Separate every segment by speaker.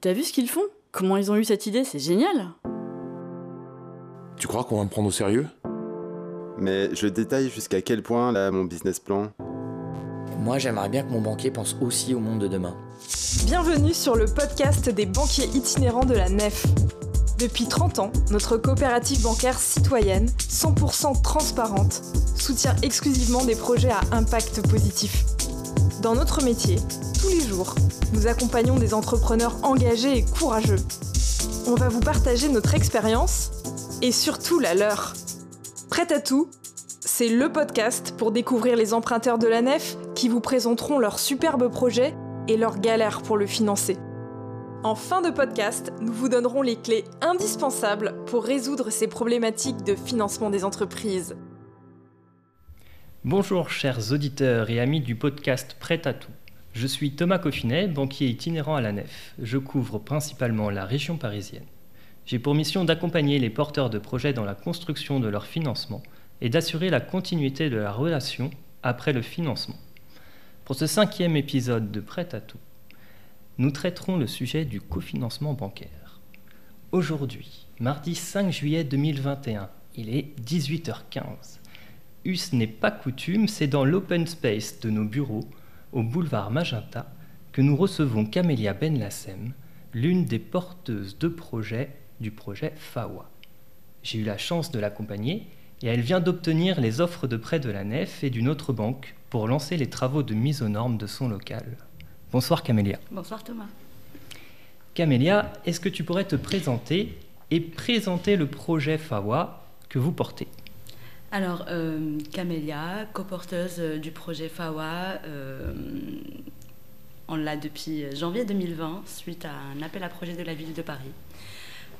Speaker 1: T'as vu ce qu'ils font? Comment ils ont eu cette idée? C'est génial
Speaker 2: Tu crois qu'on va me prendre au sérieux?
Speaker 3: Mais je détaille jusqu'à quel point, là, mon business plan
Speaker 4: Moi, j'aimerais bien que mon banquier pense aussi au monde de demain.
Speaker 5: Bienvenue sur le podcast des banquiers itinérants de la Nef. Depuis 30 ans, notre coopérative bancaire citoyenne, 100% transparente, soutient exclusivement des projets à impact positif. Dans notre métier, tous les jours, nous accompagnons des entrepreneurs engagés et courageux. On va vous partager notre expérience et surtout la leur. Prêt à tout? C'est le podcast pour découvrir les emprunteurs de la nef qui vous présenteront leurs superbes projets et leurs galères pour le financer. En fin de podcast, nous vous donnerons les clés indispensables pour résoudre ces problématiques de financement des entreprises.
Speaker 6: Bonjour chers auditeurs et amis du podcast Prêt à tout. Je suis Thomas Coffinet, banquier itinérant à la Nef. Je couvre principalement la région parisienne. J'ai pour mission d'accompagner les porteurs de projets dans la construction de leur financement et d'assurer la continuité de la relation après le financement. Pour ce cinquième épisode de Prêt à tout, nous traiterons le sujet du cofinancement bancaire. Aujourd'hui, mardi 5 juillet 2021, il est 18h15. Us n'est pas coutume, c'est dans l'open space de nos bureaux, au boulevard Magenta, que nous recevons Camélia Benlassem, l'une des porteuses de projet du projet FAWA. J'ai eu la chance de l'accompagner et elle vient d'obtenir les offres de prêt de la nef et d'une autre banque pour lancer les travaux de mise aux normes de son local. Bonsoir Camélia.
Speaker 7: Bonsoir Thomas.
Speaker 6: Camélia, est-ce que tu pourrais te présenter et présenter le projet FAWA que vous portez?
Speaker 7: Alors, euh, Camélia, coporteuse euh, du projet FAWA, euh, on l'a depuis janvier 2020 suite à un appel à projet de la ville de Paris.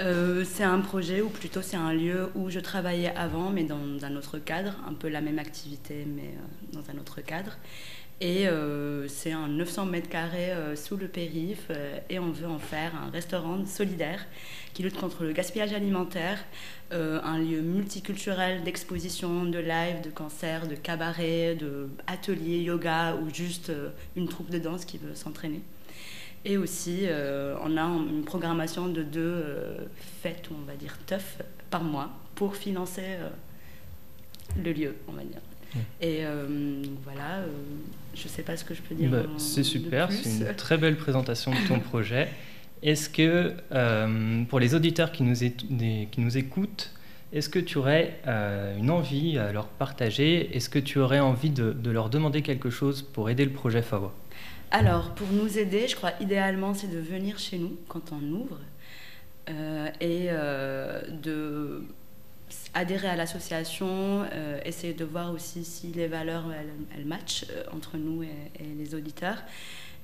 Speaker 7: C'est un projet, ou plutôt c'est un lieu où je travaillais avant, mais dans un autre cadre, un peu la même activité, mais dans un autre cadre. Et euh, c'est un 900 mètres carrés euh, sous le périph, euh, et on veut en faire un restaurant solidaire qui lutte contre le gaspillage alimentaire, un lieu multiculturel d'exposition, de live, de concerts, de cabaret, de ateliers yoga ou juste une troupe de danse qui veut s'entraîner. Et aussi, on a une programmation de deux fêtes, on va dire teuf, par mois pour financer le lieu, on va dire. Et euh, voilà, euh, je ne sais pas ce que je peux dire.
Speaker 6: Bah, c'est super, c'est une très belle présentation de ton projet. Est-ce que, euh, pour les auditeurs qui nous, qui nous écoutent, est-ce que tu aurais euh, une envie à leur partager? Est-ce que tu aurais envie de, de leur demander quelque chose pour aider le projet FAWA
Speaker 7: Alors, pour nous aider, je crois idéalement, c'est de venir chez nous quand on ouvre euh, et de adhérer à l'association, euh, essayer de voir aussi si les valeurs elles, elles matchent euh, entre nous et, et les auditeurs,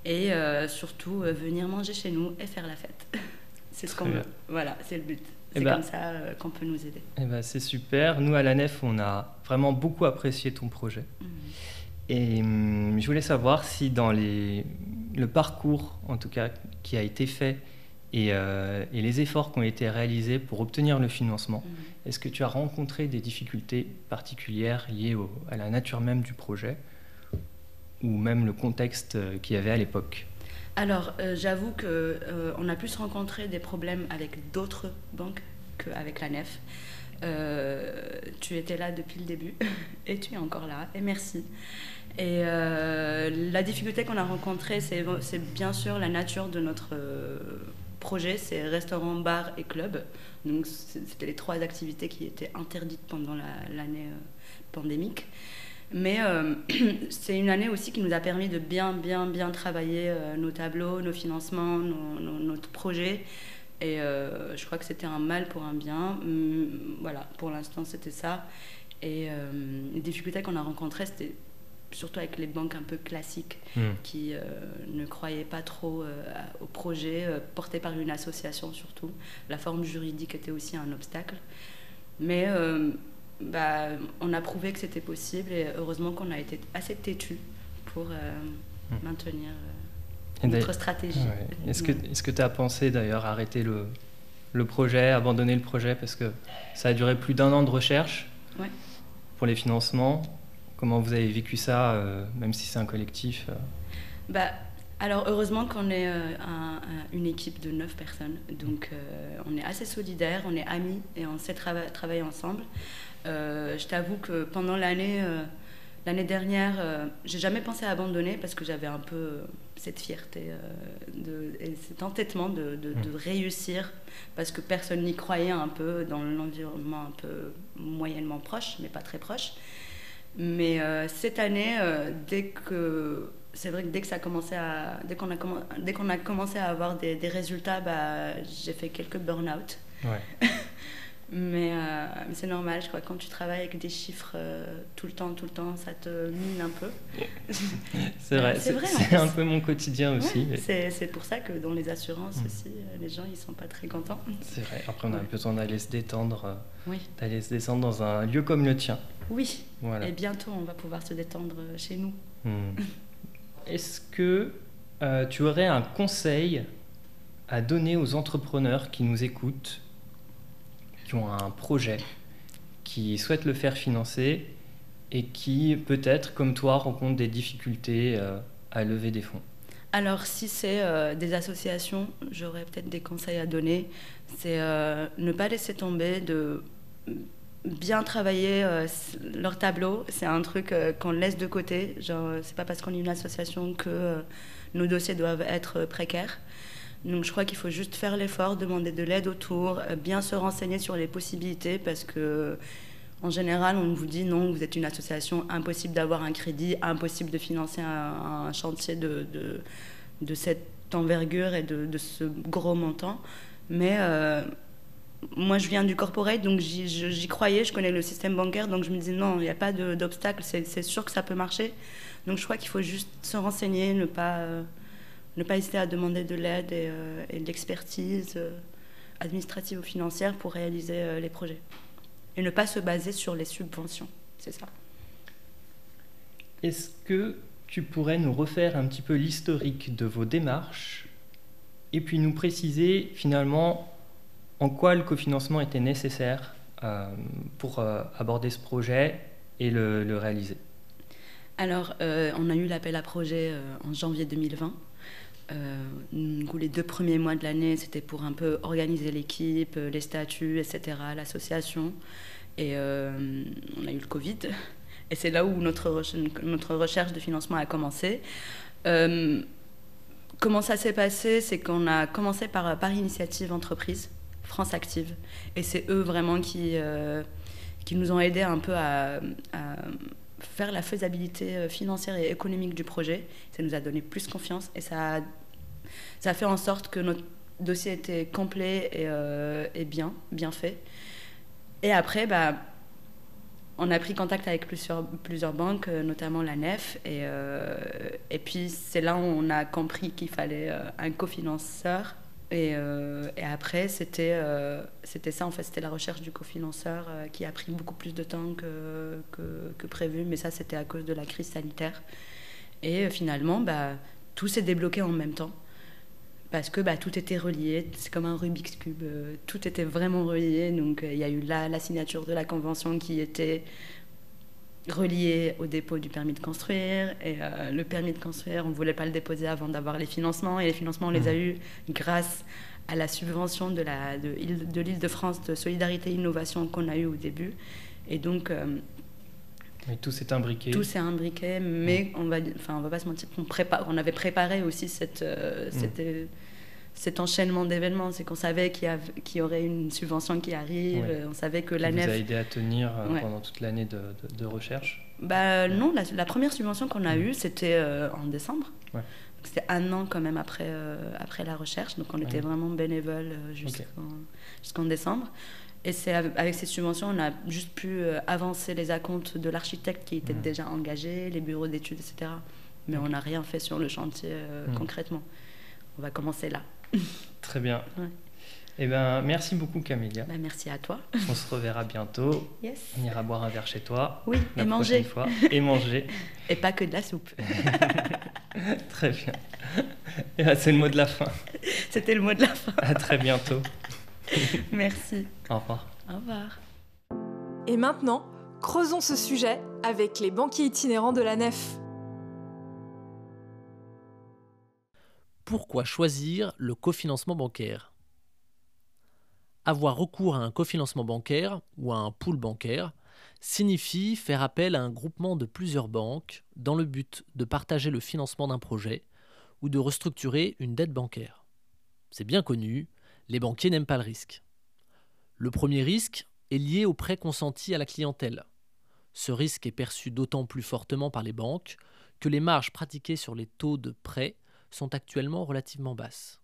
Speaker 7: et euh, surtout venir manger chez nous et faire la fête. c'est ce qu'on veut. Voilà, c'est le but.
Speaker 6: Eh
Speaker 7: C'est
Speaker 6: ben-
Speaker 7: comme ça euh, qu'on peut nous aider.
Speaker 6: Ben, c'est super. Nous, à la Nef, on a vraiment beaucoup apprécié ton projet.
Speaker 7: Mhm.
Speaker 6: Et hum, je voulais savoir si dans les, le parcours, en tout cas, qui a été fait et, euh, et les efforts qui ont été réalisés pour obtenir le financement,
Speaker 7: Mhm.
Speaker 6: est-ce que tu as rencontré des difficultés particulières liées au- à la nature même du projet ou même le contexte euh, qu'il y avait à l'époque?
Speaker 7: Alors, euh, j'avoue que euh, on a plus rencontré des problèmes avec d'autres banques qu'avec la Nef. Tu étais là depuis le début et tu es encore là et merci. Et la difficulté qu'on a rencontrée, c'est bien sûr la nature de notre projet, c'est restaurant, bar et club. Donc c'était les trois activités qui étaient interdites pendant la- l'année euh, pandémique. Mais euh, c'est une année aussi qui nous a permis de bien, bien, bien travailler euh, nos tableaux, nos financements, notre projet. Et je crois que c'était un mal pour un bien. Hum, voilà, pour l'instant, c'était ça. Et les difficultés qu'on a rencontrées, c'était surtout avec les banques un peu classiques
Speaker 6: Hmm.
Speaker 7: qui euh, ne croyaient pas trop euh, au projet, euh, porté par une association surtout. La forme juridique était aussi un obstacle. Mais bah, on a prouvé que c'était possible et heureusement qu'on a été assez têtu pour
Speaker 6: Hmm.
Speaker 7: maintenir notre stratégie.
Speaker 6: Ouais. Est-ce que tu as pensé d'ailleurs arrêter le, le projet, abandonner le projet? Parce que ça a duré plus d'un an de recherche
Speaker 7: Ouais.
Speaker 6: pour les financements Comment vous avez vécu ça, euh, même si c'est un collectif euh
Speaker 7: Bah, Alors heureusement qu'on est euh, un- un- une équipe de neuf personnes, donc euh, on est assez solidaires, on est amis et on sait trava- travailler ensemble. Euh, je t'avoue que pendant l'année l'année dernière, j'ai jamais pensé à abandonner parce que j'avais un peu cette fierté de, et cet entêtement de, de- de réussir parce que personne n'y croyait un peu dans l'environnement un peu moyennement proche, mais pas très proche. Mais euh, cette année, euh, dès que c'est vrai que dès que ça a commencé à dès qu'on a dès qu'on a commencé à avoir des, des résultats, bah, j'ai fait quelques burn-out.
Speaker 6: Ouais.
Speaker 7: Mais, euh, mais c'est normal, je crois quand tu travailles avec des chiffres tout le temps, tout le temps, ça te mine un peu.
Speaker 6: C'est vrai,
Speaker 7: C'est vrai,
Speaker 6: c'est un peu mon quotidien aussi.
Speaker 7: Ouais,
Speaker 6: mais
Speaker 7: c'est pour ça que dans les assurances
Speaker 6: Mm.
Speaker 7: aussi, les gens ils sont pas très contents.
Speaker 6: C'est vrai, après on a
Speaker 7: Ouais.
Speaker 6: besoin d'aller se détendre,
Speaker 7: Oui.
Speaker 6: d'aller se descendre dans un lieu comme le tien.
Speaker 7: Oui,
Speaker 6: Voilà.
Speaker 7: et bientôt on va pouvoir se détendre euh, chez nous.
Speaker 6: Hmm. Est-ce que euh, tu aurais un conseil à donner aux entrepreneurs qui nous écoutent, qui ont un projet, qui souhaitent le faire financer et qui peut-être, comme toi, rencontrent des difficultés euh, à lever des fonds?
Speaker 7: Alors, si c'est euh, des associations, j'aurais peut-être des conseils à donner. C'est euh, ne pas laisser tomber, de bien travailler euh, leur tableau. C'est un truc euh, qu'on laisse de côté. Genre, euh, c'est pas parce qu'on est une association que euh, nos dossiers doivent être précaires. Donc, je crois qu'il faut juste faire l'effort, demander de l'aide autour, bien se renseigner sur les possibilités parce que. En général, on vous dit non, vous êtes une association, impossible d'avoir un crédit, impossible de financer un, chantier de, de, de cette envergure et de, de ce gros montant. Mais moi, je viens du corporate, donc j'y croyais, je connais le système bancaire, donc je me disais non, il n'y a pas d'obstacle, c'est sûr que ça peut marcher. Donc je crois qu'il faut juste se renseigner, ne pas, euh, ne pas hésiter à demander de l'aide et, euh, de l'expertise euh, administrative ou financière pour réaliser euh, les projets. Et ne pas se baser sur les subventions, c'est ça.
Speaker 6: Est-ce que tu pourrais nous refaire un petit peu l'historique de vos démarches et puis nous préciser finalement en quoi le cofinancement était nécessaire euh, pour euh, aborder ce projet et le, réaliser?
Speaker 7: Alors, euh, on a eu l'appel à projet en janvier 2020. Euh, du coup, les deux premiers mois de l'année, c'était pour un peu organiser l'équipe, les statuts, etc., l'association. Et on a eu le Covid. Et c'est là où notre, reche- notre recherche de financement a commencé. Comment ça s'est passé? C'est qu'on a commencé par, par initiative entreprise, France Active. Et c'est eux vraiment qui, euh, qui nous ont aidés un peu à- faire la faisabilité euh, financière et économique du projet. Ça nous a donné plus confiance et ça a, ça fait en sorte que notre dossier était complet et, euh, et bien, bien fait. Et après, bah, on a pris contact avec plusieurs, plusieurs banques, notamment la NEF. Et, et puis, c'est là où on a compris qu'il fallait un cofinanceur. Et, euh, et après, c'était euh, ça, en fait, c'était la recherche du cofinanceur euh, qui a pris beaucoup plus de temps que, que, prévu. Mais ça, c'était à cause de la crise sanitaire. Et euh, finalement, bah, tout s'est débloqué en même temps. Parce que bah, tout était relié, c'est comme un Rubik's Cube, tout était vraiment relié. Donc il y a eu la, la signature de la convention qui était reliée au dépôt du permis de construire. Et euh, le permis de construire, on ne voulait pas le déposer avant d'avoir les financements. Et les financements, on les a eus grâce à la subvention de l'île de, France de Solidarité Innovation qu'on a eue au début. Et donc, euh,
Speaker 6: Et tout s'est imbriqué.
Speaker 7: tout s'est imbriqué, mais on va, enfin, on va pas se mentir qu'on on avait préparé aussi cette, euh, cette, euh, cet enchaînement d'événements. C'est qu'on savait qu'il y, qu'il y aurait une subvention qui arrive,
Speaker 6: Ouais.
Speaker 7: on savait que
Speaker 6: qui
Speaker 7: la
Speaker 6: vous a aidé à tenir euh,
Speaker 7: Ouais.
Speaker 6: pendant toute l'année de, de- de recherche.
Speaker 7: Bah non, la, la première subvention qu'on a
Speaker 6: Mm.
Speaker 7: eue, c'était euh, en décembre. C'était un an quand même après, euh, après la recherche, donc on était vraiment bénévoles euh, jusqu'en jusqu'en décembre. Et c'est av- avec ces subventions, on a juste pu avancer les acomptes de l'architecte qui était
Speaker 6: Mm.
Speaker 7: déjà engagé, les bureaux d'études, etc. Mais on n'a rien fait sur le chantier euh,
Speaker 6: Mm.
Speaker 7: concrètement. On va commencer là.
Speaker 6: Très bien.
Speaker 7: Ouais.
Speaker 6: Eh ben, merci beaucoup Camélia.
Speaker 7: Bah, merci à toi.
Speaker 6: On se reverra bientôt.
Speaker 7: Yes.
Speaker 6: On ira boire un verre chez toi.
Speaker 7: Oui,
Speaker 6: la
Speaker 7: et manger.
Speaker 6: fois. Et manger.
Speaker 7: Et pas que de la soupe.
Speaker 6: Très bien. Et là, c'est le mot de la fin.
Speaker 7: C'était le mot de la fin.
Speaker 6: À très bientôt.
Speaker 7: Merci.
Speaker 6: Au revoir.
Speaker 7: Au revoir.
Speaker 5: Et maintenant, creusons ce sujet avec les banquiers itinérants de la nef.
Speaker 8: Pourquoi choisir le cofinancement bancaire? Avoir recours à un cofinancement bancaire ou à un pool bancaire signifie faire appel à un groupement de plusieurs banques dans le but de partager le financement d'un projet ou de restructurer une dette bancaire. C'est bien connu, les banquiers n'aiment pas le risque. Le premier risque est lié au prêt consenti à la clientèle. Ce risque est perçu d'autant plus fortement par les banques que les marges pratiquées sur les taux de prêt sont actuellement relativement basses.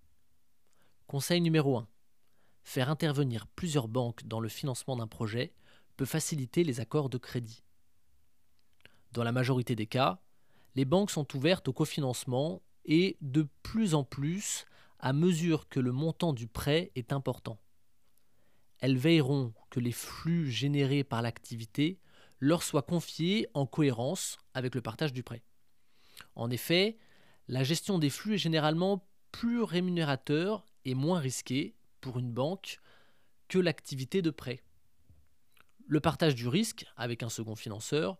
Speaker 8: Conseil numéro 1. Faire intervenir plusieurs banques dans le financement d'un projet peut faciliter les accords de crédit. Dans la majorité des cas, les banques sont ouvertes au cofinancement et de plus en plus à mesure que le montant du prêt est important. Elles veilleront que les flux générés par l'activité leur soient confiés en cohérence avec le partage du prêt. En effet, la gestion des flux est généralement plus rémunérateur et moins risquée pour une banque que l'activité de prêt. Le partage du risque avec un second financeur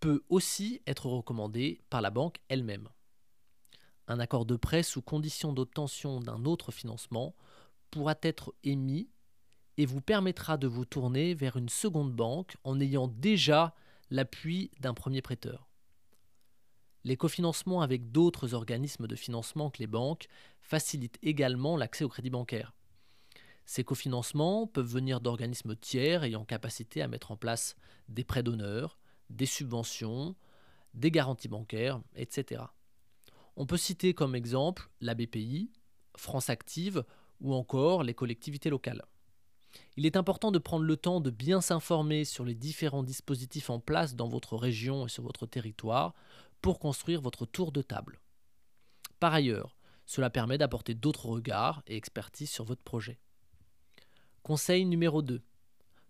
Speaker 8: peut aussi être recommandé par la banque elle-même. Un accord de prêt sous condition d'obtention d'un autre financement pourra être émis et vous permettra de vous tourner vers une seconde banque en ayant déjà l'appui d'un premier prêteur. Les cofinancements avec d'autres organismes de financement que les banques facilitent également l'accès au crédit bancaire. Ces cofinancements peuvent venir d'organismes tiers ayant capacité à mettre en place des prêts d'honneur, des subventions, des garanties bancaires, etc. On peut citer comme exemple la BPI, France Active ou encore les collectivités locales. Il est important de prendre le temps de bien s'informer sur les différents dispositifs en place dans votre région et sur votre territoire pour construire votre tour de table. Par ailleurs, cela permet d'apporter d'autres regards et expertise sur votre projet. Conseil numéro 2.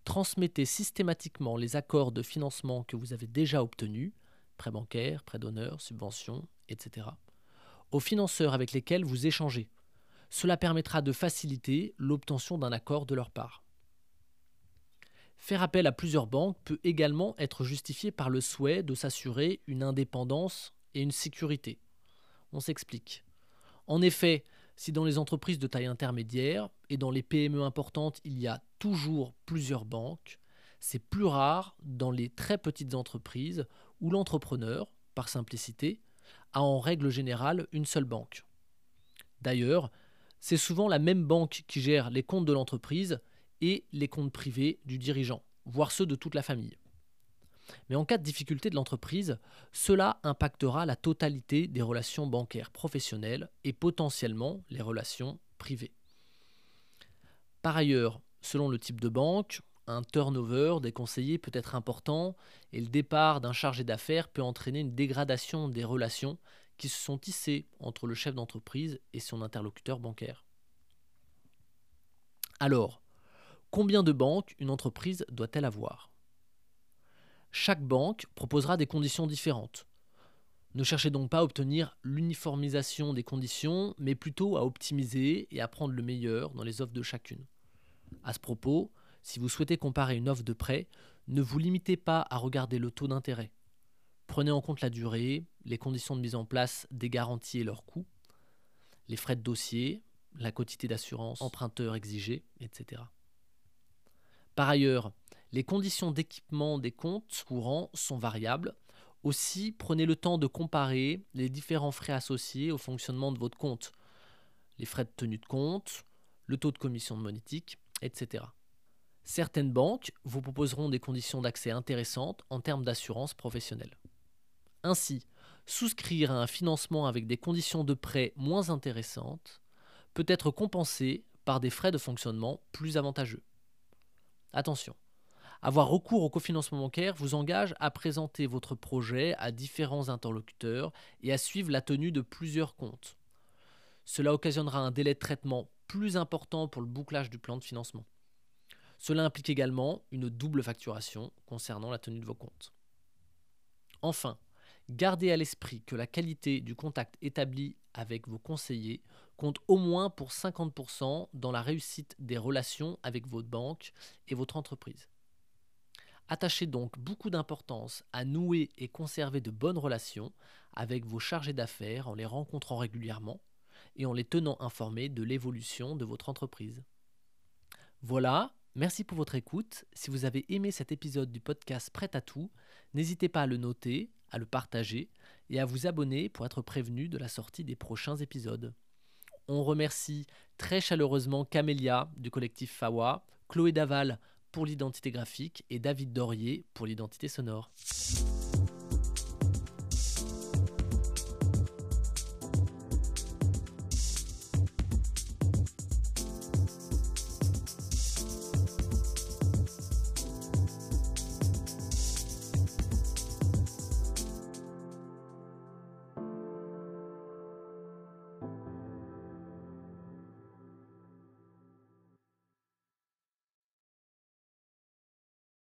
Speaker 8: Transmettez systématiquement les accords de financement que vous avez déjà obtenus, prêts bancaires, prêts d'honneur, subventions, etc., aux financeurs avec lesquels vous échangez. Cela permettra de faciliter l'obtention d'un accord de leur part. Faire appel à plusieurs banques peut également être justifié par le souhait de s'assurer une indépendance et une sécurité. On s'explique. En effet, si dans les entreprises de taille intermédiaire et dans les PME importantes il y a toujours plusieurs banques, c'est plus rare dans les très petites entreprises où l'entrepreneur, par simplicité, a en règle générale une seule banque. D'ailleurs, c'est souvent la même banque qui gère les comptes de l'entreprise et les comptes privés du dirigeant, voire ceux de toute la famille. Mais en cas de difficulté de l'entreprise, cela impactera la totalité des relations bancaires professionnelles et potentiellement les relations privées. Par ailleurs, selon le type de banque, un turnover des conseillers peut être important et le départ d'un chargé d'affaires peut entraîner une dégradation des relations qui se sont tissées entre le chef d'entreprise et son interlocuteur bancaire. Alors, combien de banques une entreprise doit-elle avoir? Chaque banque proposera des conditions différentes. Ne cherchez donc pas à obtenir l'uniformisation des conditions, mais plutôt à optimiser et à prendre le meilleur dans les offres de chacune. À ce propos, si vous souhaitez comparer une offre de prêt, ne vous limitez pas à regarder le taux d'intérêt. Prenez en compte la durée, les conditions de mise en place des garanties et leurs coûts, les frais de dossier, la quantité d'assurance emprunteur exigée, etc. Par ailleurs, les conditions d'équipement des comptes courants sont variables. Aussi, prenez le temps de comparer les différents frais associés au fonctionnement de votre compte, les frais de tenue de compte, le taux de commission de monétique, etc. Certaines banques vous proposeront des conditions d'accès intéressantes en termes d'assurance professionnelle. Ainsi, souscrire à un financement avec des conditions de prêt moins intéressantes peut être compensé par des frais de fonctionnement plus avantageux. Attention, avoir recours au cofinancement bancaire vous engage à présenter votre projet à différents interlocuteurs et à suivre la tenue de plusieurs comptes. Cela occasionnera un délai de traitement plus important pour le bouclage du plan de financement. Cela implique également une double facturation concernant la tenue de vos comptes. Enfin, gardez à l'esprit que la qualité du contact établi avec vos conseillers compte au moins pour 50% dans la réussite des relations avec votre banque et votre entreprise. Attachez donc beaucoup d'importance à nouer et conserver de bonnes relations avec vos chargés d'affaires en les rencontrant régulièrement et en les tenant informés de l'évolution de votre entreprise. Voilà, merci pour votre écoute. Si vous avez aimé cet épisode du podcast Prêt à tout, n'hésitez pas à le noter, à le partager et à vous abonner pour être prévenu de la sortie des prochains épisodes. On remercie très chaleureusement Camélia du collectif Fawa, Chloé Daval pour l'identité graphique et David Dorier pour l'identité sonore.